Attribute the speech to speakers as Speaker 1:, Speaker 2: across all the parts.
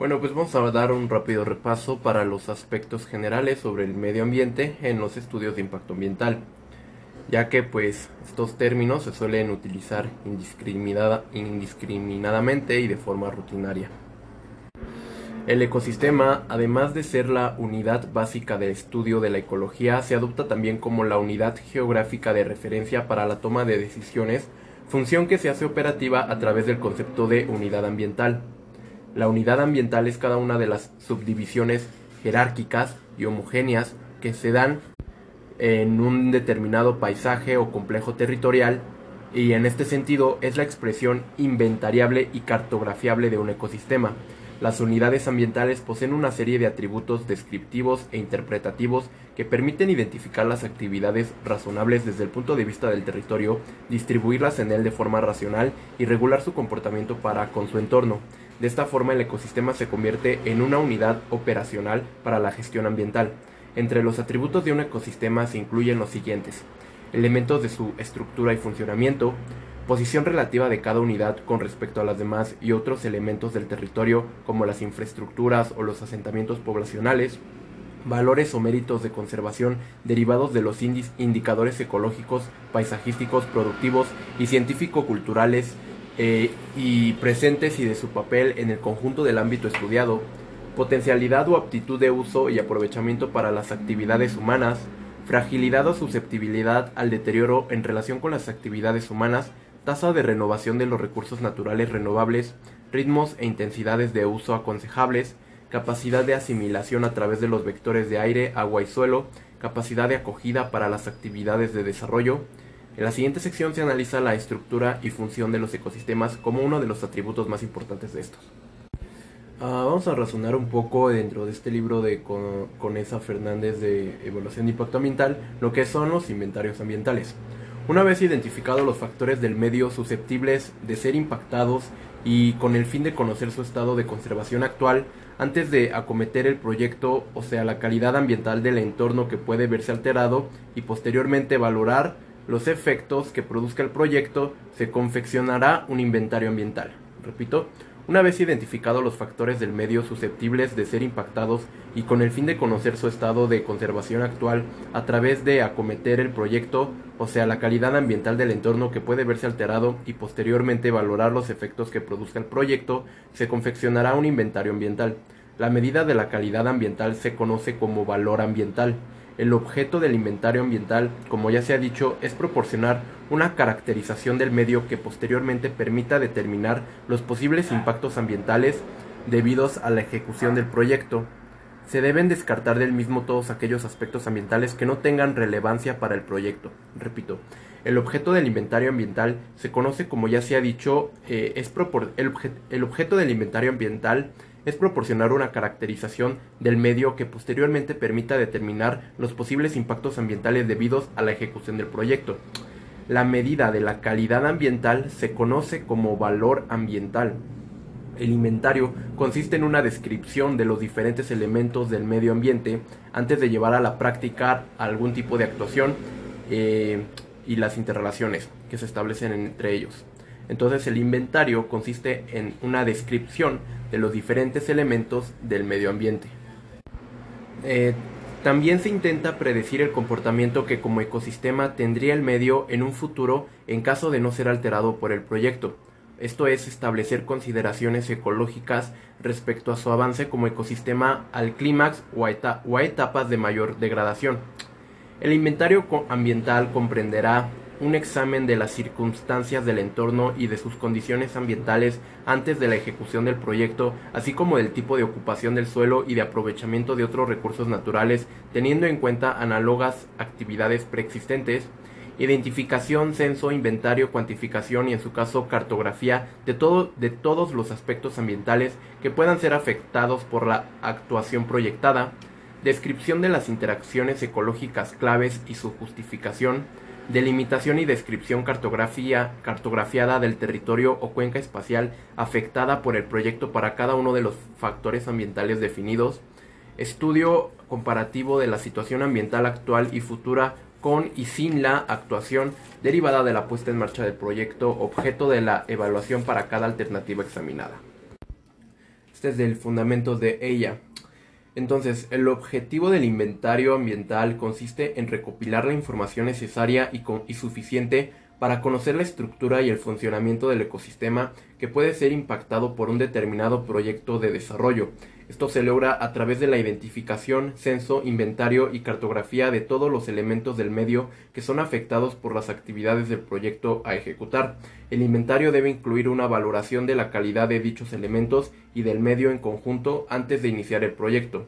Speaker 1: Bueno, pues vamos a dar un rápido repaso para los aspectos generales sobre el medio ambiente en los estudios de impacto ambiental, ya que pues estos términos se suelen utilizar indiscriminada, indiscriminadamente y de forma rutinaria. El ecosistema, además de ser la unidad básica de estudio de la ecología, se adopta también como la unidad geográfica de referencia para la toma de decisiones, función que se hace operativa a través del concepto de unidad ambiental. La unidad ambiental es cada una de las subdivisiones jerárquicas y homogéneas que se dan en un determinado paisaje o complejo territorial y en este sentido es la expresión inventariable y cartografiable de un ecosistema. Las unidades ambientales poseen una serie de atributos descriptivos e interpretativos que permiten identificar las actividades razonables desde el punto de vista del territorio, distribuirlas en él de forma racional y regular su comportamiento para con su entorno. De esta forma el ecosistema se convierte en una unidad operacional para la gestión ambiental. Entre los atributos de un ecosistema se incluyen los siguientes. Elementos de su estructura y funcionamiento, posición relativa de cada unidad con respecto a las demás y otros elementos del territorio como las infraestructuras o los asentamientos poblacionales, valores o méritos de conservación derivados de los indicadores ecológicos, paisajísticos, productivos y científico-culturales eh, y presentes y de su papel en el conjunto del ámbito estudiado, potencialidad o aptitud de uso y aprovechamiento para las actividades humanas, fragilidad o susceptibilidad al deterioro en relación con las actividades humanas, tasa de renovación de los recursos naturales renovables, ritmos e intensidades de uso aconsejables, capacidad de asimilación a través de los vectores de aire, agua y suelo, capacidad de acogida para las actividades de desarrollo, en la siguiente sección se analiza la estructura y función de los ecosistemas como uno de los atributos más importantes de estos. Ah, vamos a razonar un poco dentro de este libro de Conesa Fernández de Evaluación de Impacto Ambiental lo que son los inventarios ambientales. Una vez identificados los factores del medio susceptibles de ser impactados y con el fin de conocer su estado de conservación actual, antes de acometer el proyecto, o sea, la calidad ambiental del entorno que puede verse alterado y posteriormente valorar los efectos que produzca el proyecto, se confeccionará un inventario ambiental. Repito, una vez identificados los factores del medio susceptibles de ser impactados y con el fin de conocer su estado de conservación actual a través de acometer el proyecto, o sea, la calidad ambiental del entorno que puede verse alterado y posteriormente valorar los efectos que produzca el proyecto, se confeccionará un inventario ambiental. La medida de la calidad ambiental se conoce como valor ambiental el objeto del inventario ambiental, como ya se ha dicho, es proporcionar una caracterización del medio que posteriormente permita determinar los posibles impactos ambientales debidos a la ejecución del proyecto. Se deben descartar del mismo todos aquellos aspectos ambientales que no tengan relevancia para el proyecto. Repito, el objeto del inventario ambiental se conoce como ya se ha dicho, eh, es el, el objeto del inventario ambiental es proporcionar una caracterización del medio que posteriormente permita determinar los posibles impactos ambientales debidos a la ejecución del proyecto. La medida de la calidad ambiental se conoce como valor ambiental. El inventario consiste en una descripción de los diferentes elementos del medio ambiente antes de llevar a la práctica algún tipo de actuación eh, y las interrelaciones que se establecen entre ellos. Entonces el inventario consiste en una descripción de los diferentes elementos del medio ambiente. Eh, también se intenta predecir el comportamiento que como ecosistema tendría el medio en un futuro en caso de no ser alterado por el proyecto. Esto es establecer consideraciones ecológicas respecto a su avance como ecosistema al clímax o, o a etapas de mayor degradación. El inventario ambiental comprenderá un examen de las circunstancias del entorno y de sus condiciones ambientales antes de la ejecución del proyecto, así como del tipo de ocupación del suelo y de aprovechamiento de otros recursos naturales, teniendo en cuenta análogas actividades preexistentes, identificación, censo, inventario, cuantificación y en su caso cartografía de, todo, de todos los aspectos ambientales que puedan ser afectados por la actuación proyectada, descripción de las interacciones ecológicas claves y su justificación, delimitación y descripción cartografía, cartografiada del territorio o cuenca espacial afectada por el proyecto para cada uno de los factores ambientales definidos, estudio comparativo de la situación ambiental actual y futura con y sin la actuación derivada de la puesta en marcha del proyecto, objeto de la evaluación para cada alternativa examinada. Este es del fundamento de ella. Entonces, el objetivo del inventario ambiental consiste en recopilar la información necesaria y, y suficiente para conocer la estructura y el funcionamiento del ecosistema que puede ser impactado por un determinado proyecto de desarrollo. Esto se logra a través de la identificación, censo, inventario y cartografía de todos los elementos del medio que son afectados por las actividades del proyecto a ejecutar. El inventario debe incluir una valoración de la calidad de dichos elementos y del medio en conjunto antes de iniciar el proyecto.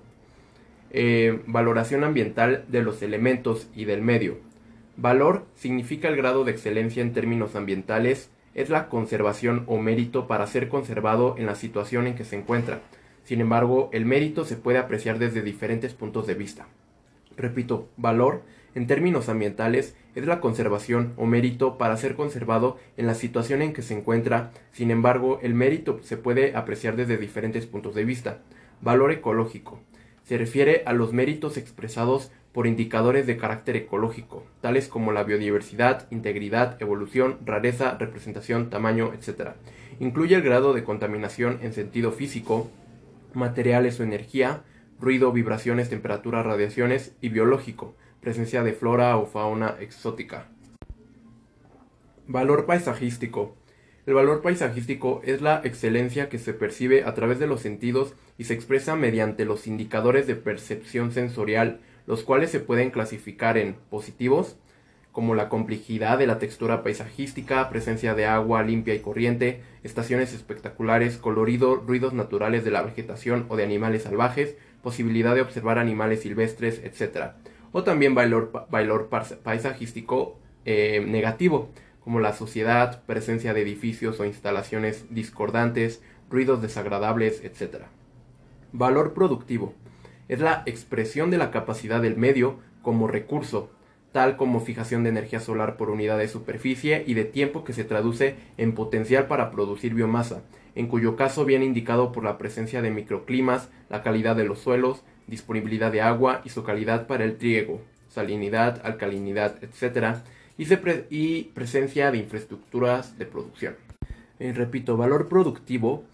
Speaker 1: Eh, valoración ambiental de los elementos y del medio. Valor significa el grado de excelencia en términos ambientales, es la conservación o mérito para ser conservado en la situación en que se encuentra. Sin embargo, el mérito se puede apreciar desde diferentes puntos de vista. Repito, valor, en términos ambientales, es la conservación o mérito para ser conservado en la situación en que se encuentra. Sin embargo, el mérito se puede apreciar desde diferentes puntos de vista. Valor ecológico. Se refiere a los méritos expresados por indicadores de carácter ecológico, tales como la biodiversidad, integridad, evolución, rareza, representación, tamaño, etc. Incluye el grado de contaminación en sentido físico, materiales o energía, ruido, vibraciones, temperatura, radiaciones y biológico, presencia de flora o fauna exótica. Valor paisajístico. El valor paisajístico es la excelencia que se percibe a través de los sentidos y se expresa mediante los indicadores de percepción sensorial, los cuales se pueden clasificar en positivos, como la complejidad de la textura paisajística, presencia de agua limpia y corriente, estaciones espectaculares, colorido, ruidos naturales de la vegetación o de animales salvajes, posibilidad de observar animales silvestres, etc. O también valor, paisajístico eh, negativo, como la suciedad, presencia de edificios o instalaciones discordantes, ruidos desagradables, etc. Valor productivo es la expresión de la capacidad del medio como recurso, tal como fijación de energía solar por unidad de superficie y de tiempo que se traduce en potencial para producir biomasa, en cuyo caso viene indicado por la presencia de microclimas, la calidad de los suelos, disponibilidad de agua y su calidad para el triego, salinidad, alcalinidad, etc., y, presencia de infraestructuras de producción. Eh, repito, valor productivo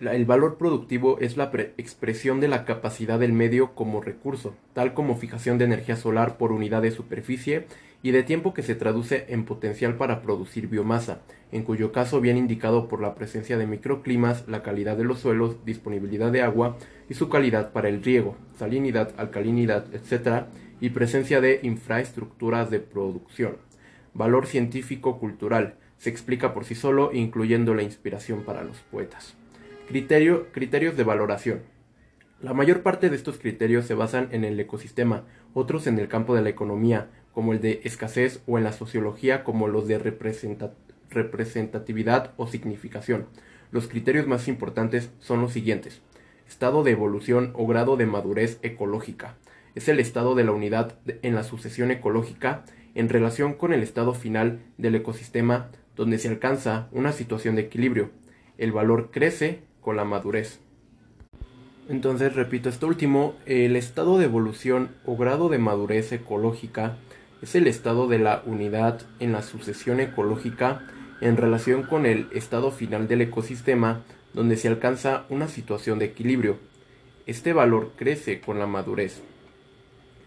Speaker 1: el valor productivo es la expresión de la capacidad del medio como recurso, tal como fijación de energía solar por unidad de superficie y de tiempo que se traduce en potencial para producir biomasa, en cuyo caso viene indicado por la presencia de microclimas, la calidad de los suelos, disponibilidad de agua y su calidad para el riego, salinidad, alcalinidad, etc., y presencia de infraestructuras de producción. Valor científico-cultural se explica por sí solo, incluyendo la inspiración para los poetas. Criterio, criterios de valoración. La mayor parte de estos criterios se basan en el ecosistema, otros en el campo de la economía, como el de escasez, o en la sociología, como los de representatividad o significación. Los criterios más importantes son los siguientes. Estado de evolución o grado de madurez ecológica. Es el estado de la unidad en la sucesión ecológica en relación con el estado final del ecosistema donde se alcanza una situación de equilibrio. El valor crece con la madurez. Entonces, repito, esto último, el estado de evolución o grado de madurez ecológica es el estado de la unidad en la sucesión ecológica en relación con el estado final del ecosistema donde se alcanza una situación de equilibrio. Este valor crece con la madurez.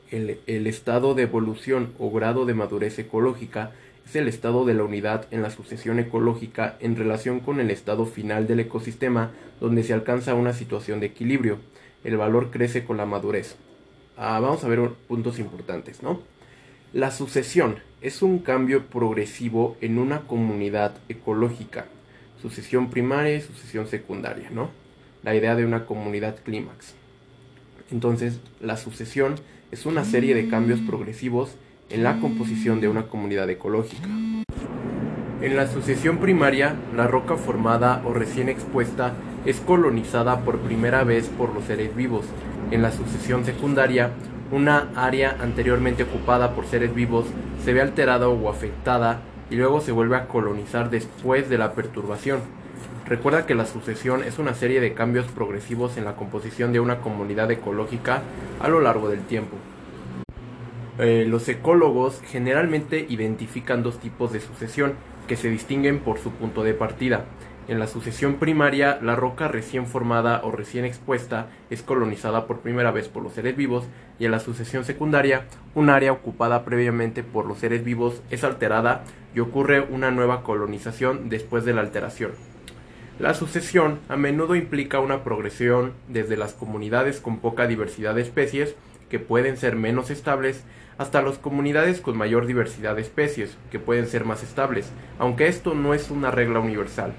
Speaker 1: El, el estado de evolución o grado de madurez ecológica es el estado de la unidad en la sucesión ecológica en relación con el estado final del ecosistema donde se alcanza una situación de equilibrio. El valor crece con la madurez. Ah, vamos a ver puntos importantes, ¿no? La sucesión es un cambio progresivo en una comunidad ecológica. Sucesión primaria y sucesión secundaria, ¿no? La idea de una comunidad clímax. Entonces, la sucesión es una serie de cambios progresivos en la composición de una comunidad ecológica. En la sucesión primaria, la roca formada o recién expuesta es colonizada por primera vez por los seres vivos. En la sucesión secundaria, una área anteriormente ocupada por seres vivos se ve alterada o afectada y luego se vuelve a colonizar después de la perturbación. Recuerda que la sucesión es una serie de cambios progresivos en la composición de una comunidad ecológica a lo largo del tiempo. Eh, los ecólogos generalmente identifican dos tipos de sucesión que se distinguen por su punto de partida. En la sucesión primaria, la roca recién formada o recién expuesta es colonizada por primera vez por los seres vivos y en la sucesión secundaria, un área ocupada previamente por los seres vivos es alterada y ocurre una nueva colonización después de la alteración. La sucesión a menudo implica una progresión desde las comunidades con poca diversidad de especies, que pueden ser menos estables, hasta las comunidades con mayor diversidad de especies, que pueden ser más estables, aunque esto no es una regla universal.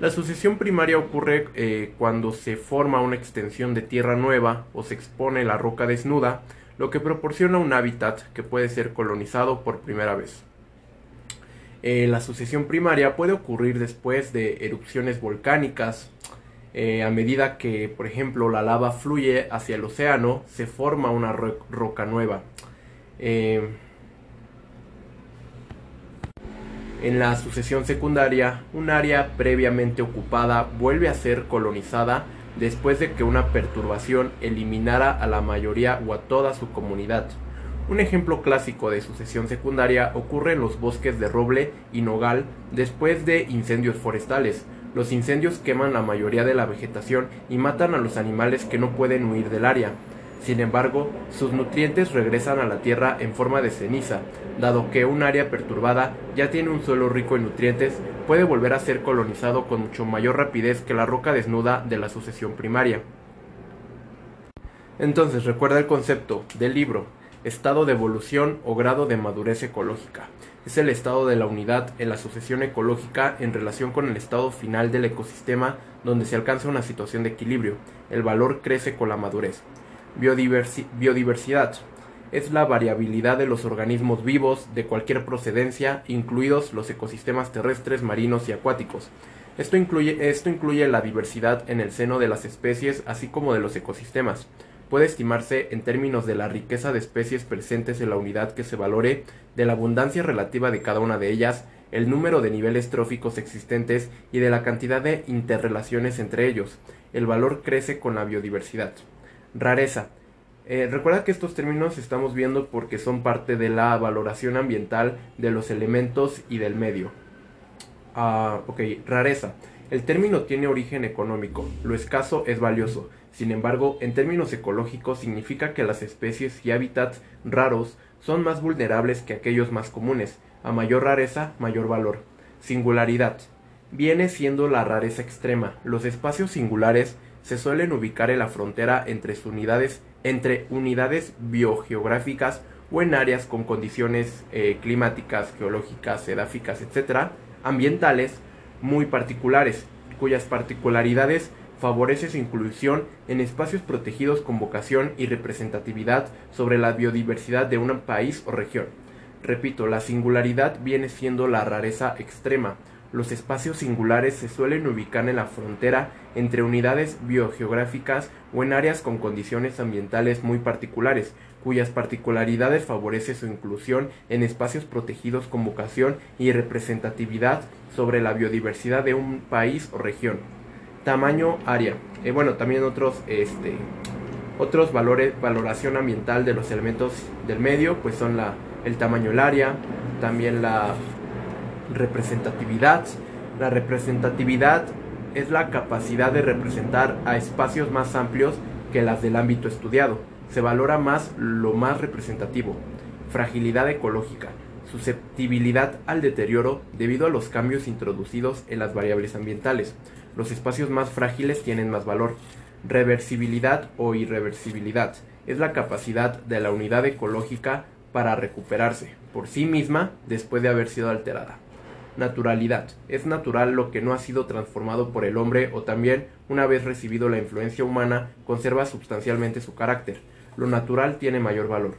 Speaker 1: La sucesión primaria ocurre eh, cuando se forma una extensión de tierra nueva o se expone la roca desnuda, lo que proporciona un hábitat que puede ser colonizado por primera vez. Eh, la sucesión primaria puede ocurrir después de erupciones volcánicas. Eh, a medida que, por ejemplo, la lava fluye hacia el océano, se forma una roca nueva. En la sucesión secundaria, un área previamente ocupada vuelve a ser colonizada después de que una perturbación eliminara a la mayoría o a toda su comunidad. Un ejemplo clásico de sucesión secundaria ocurre en los bosques de roble y nogal después de incendios forestales. Los incendios queman la mayoría de la vegetación y matan a los animales que no pueden huir del área. Sin embargo, sus nutrientes regresan a la tierra en forma de ceniza, dado que un área perturbada ya tiene un suelo rico en nutrientes, puede volver a ser colonizado con mucho mayor rapidez que la roca desnuda de la sucesión primaria. Entonces recuerda el concepto del libro, estado de evolución o grado de madurez ecológica. Es el estado de la unidad en la sucesión ecológica en relación con el estado final del ecosistema donde se alcanza una situación de equilibrio. El valor crece con la madurez biodiversidad. Es la variabilidad de los organismos vivos de cualquier procedencia, incluidos los ecosistemas terrestres, marinos y acuáticos. Esto incluye, esto incluye la diversidad en el seno de las especies, así como de los ecosistemas. Puede estimarse en términos de la riqueza de especies presentes en la unidad que se valore, de la abundancia relativa de cada una de ellas, el número de niveles tróficos existentes y de la cantidad de interrelaciones entre ellos. El valor crece con la biodiversidad. Rareza. Eh, recuerda que estos términos estamos viendo porque son parte de la valoración ambiental de los elementos y del medio. Ah, ok, rareza. El término tiene origen económico. Lo escaso es valioso. Sin embargo, en términos ecológicos significa que las especies y hábitats raros son más vulnerables que aquellos más comunes. A mayor rareza, mayor valor. Singularidad. Viene siendo la rareza extrema. Los espacios singulares se suelen ubicar en la frontera entre unidades, entre unidades biogeográficas o en áreas con condiciones eh, climáticas, geológicas, edáficas, etc., ambientales muy particulares, cuyas particularidades favorecen su inclusión en espacios protegidos con vocación y representatividad sobre la biodiversidad de un país o región. Repito, la singularidad viene siendo la rareza extrema, los espacios singulares se suelen ubicar en la frontera entre unidades biogeográficas o en áreas con condiciones ambientales muy particulares, cuyas particularidades favorecen su inclusión en espacios protegidos con vocación y representatividad sobre la biodiversidad de un país o región. Tamaño área. Eh, bueno, también otros, este, otros valores, valoración ambiental de los elementos del medio, pues son la, el tamaño del área, también la representatividad. La representatividad es la capacidad de representar a espacios más amplios que las del ámbito estudiado. Se valora más lo más representativo. Fragilidad ecológica. Susceptibilidad al deterioro debido a los cambios introducidos en las variables ambientales. Los espacios más frágiles tienen más valor. Reversibilidad o irreversibilidad es la capacidad de la unidad ecológica para recuperarse por sí misma después de haber sido alterada. Naturalidad. Es natural lo que no ha sido transformado por el hombre o también, una vez recibido la influencia humana, conserva sustancialmente su carácter. Lo natural tiene mayor valor.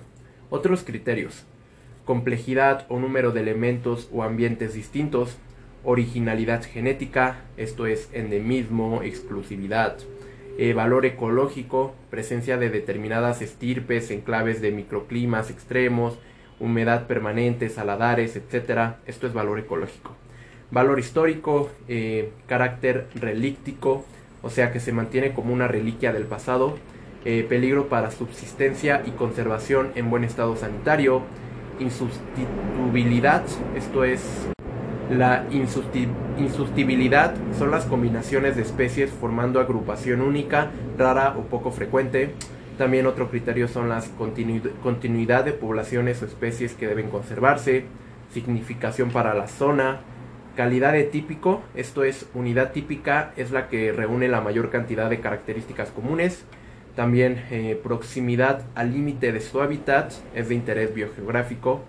Speaker 1: Otros criterios. Complejidad o número de elementos o ambientes distintos. Originalidad genética, esto es endemismo, exclusividad. Eh, valor ecológico, presencia de determinadas estirpes en claves de microclimas extremos, humedad permanente, saladares, etc. Esto es valor ecológico. Valor histórico, eh, carácter relíctico, o sea que se mantiene como una reliquia del pasado. Eh, peligro para subsistencia y conservación en buen estado sanitario. Insustituibilidad, esto es La insustibilidad son las combinaciones de especies formando agrupación única, rara o poco frecuente. También otro criterio son las continuidad de poblaciones o especies que deben conservarse, significación para la zona, calidad de típico, esto es unidad típica, es la que reúne la mayor cantidad de características comunes. También eh, proximidad al límite de su hábitat, es de interés biogeográfico.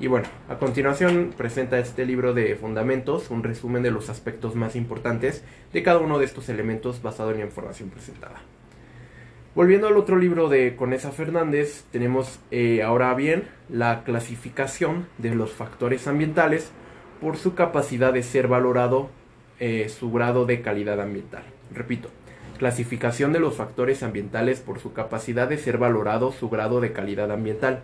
Speaker 1: Y bueno, a continuación presenta este libro de fundamentos, un resumen de los aspectos más importantes de cada uno de estos elementos basado en la información presentada. Volviendo al otro libro de Conesa Fernández, tenemos eh, ahora bien la clasificación de los factores ambientales por su capacidad de ser valorado eh, su grado de calidad ambiental. Repito, clasificación de los factores ambientales por su capacidad de ser valorado su grado de calidad ambiental.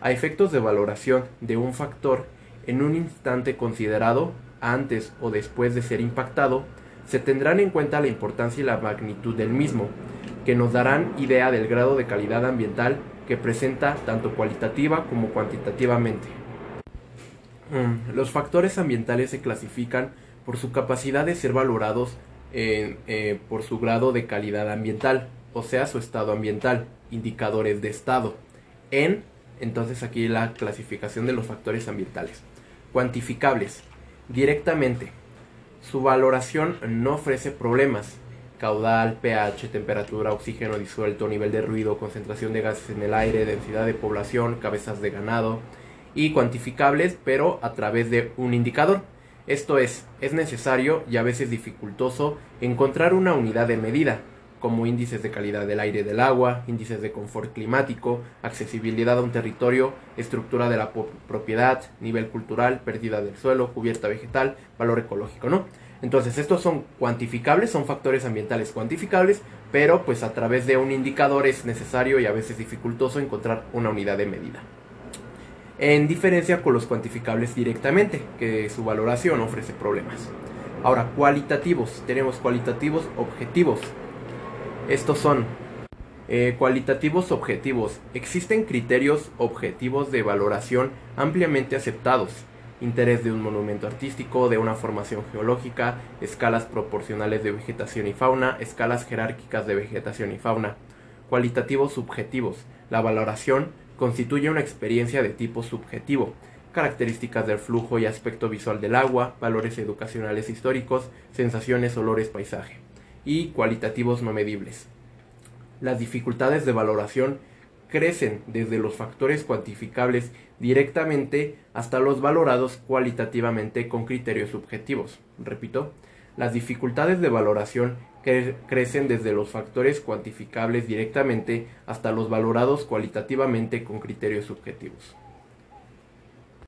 Speaker 1: A efectos de valoración de un factor en un instante considerado, antes o después de ser impactado, se tendrán en cuenta la importancia y la magnitud del mismo, que nos darán idea del grado de calidad ambiental que presenta tanto cualitativa como cuantitativamente. Mm, los factores ambientales se clasifican por su capacidad de ser valorados eh, por su grado de calidad ambiental, o sea, su estado ambiental, indicadores de estado. En, entonces aquí la clasificación de los factores ambientales. Cuantificables. Directamente. Su valoración no ofrece problemas. Caudal, pH, temperatura, oxígeno disuelto, nivel de ruido, concentración de gases en el aire, densidad de población, cabezas de ganado, y cuantificables, pero a través de un indicador. Esto es, es necesario y a veces dificultoso encontrar una unidad de medida, como índices de calidad del aire y del agua, índices de confort climático, accesibilidad a un territorio, estructura de la propiedad, nivel cultural, pérdida del suelo, cubierta vegetal, valor ecológico, ¿no? Entonces, estos son cuantificables, son factores ambientales cuantificables, pero pues a través de un indicador es necesario y a veces dificultoso encontrar una unidad de medida en diferencia con los cuantificables directamente, que su valoración ofrece problemas. Ahora, cualitativos. Tenemos cualitativos objetivos. Estos son eh, cualitativos objetivos. Existen criterios objetivos de valoración ampliamente aceptados. Interés de un monumento artístico, de una formación geológica, escalas proporcionales de vegetación y fauna, escalas jerárquicas de vegetación y fauna. Cualitativos subjetivos. La valoración constituye una experiencia de tipo subjetivo, características del flujo y aspecto visual del agua, valores educacionales históricos, sensaciones, olores, paisaje, y cualitativos no medibles. Las dificultades de valoración crecen desde los factores cuantificables directamente hasta los valorados cualitativamente con criterios subjetivos. Repito, las dificultades de valoración crecen desde los factores cuantificables directamente hasta los valorados cualitativamente con criterios subjetivos.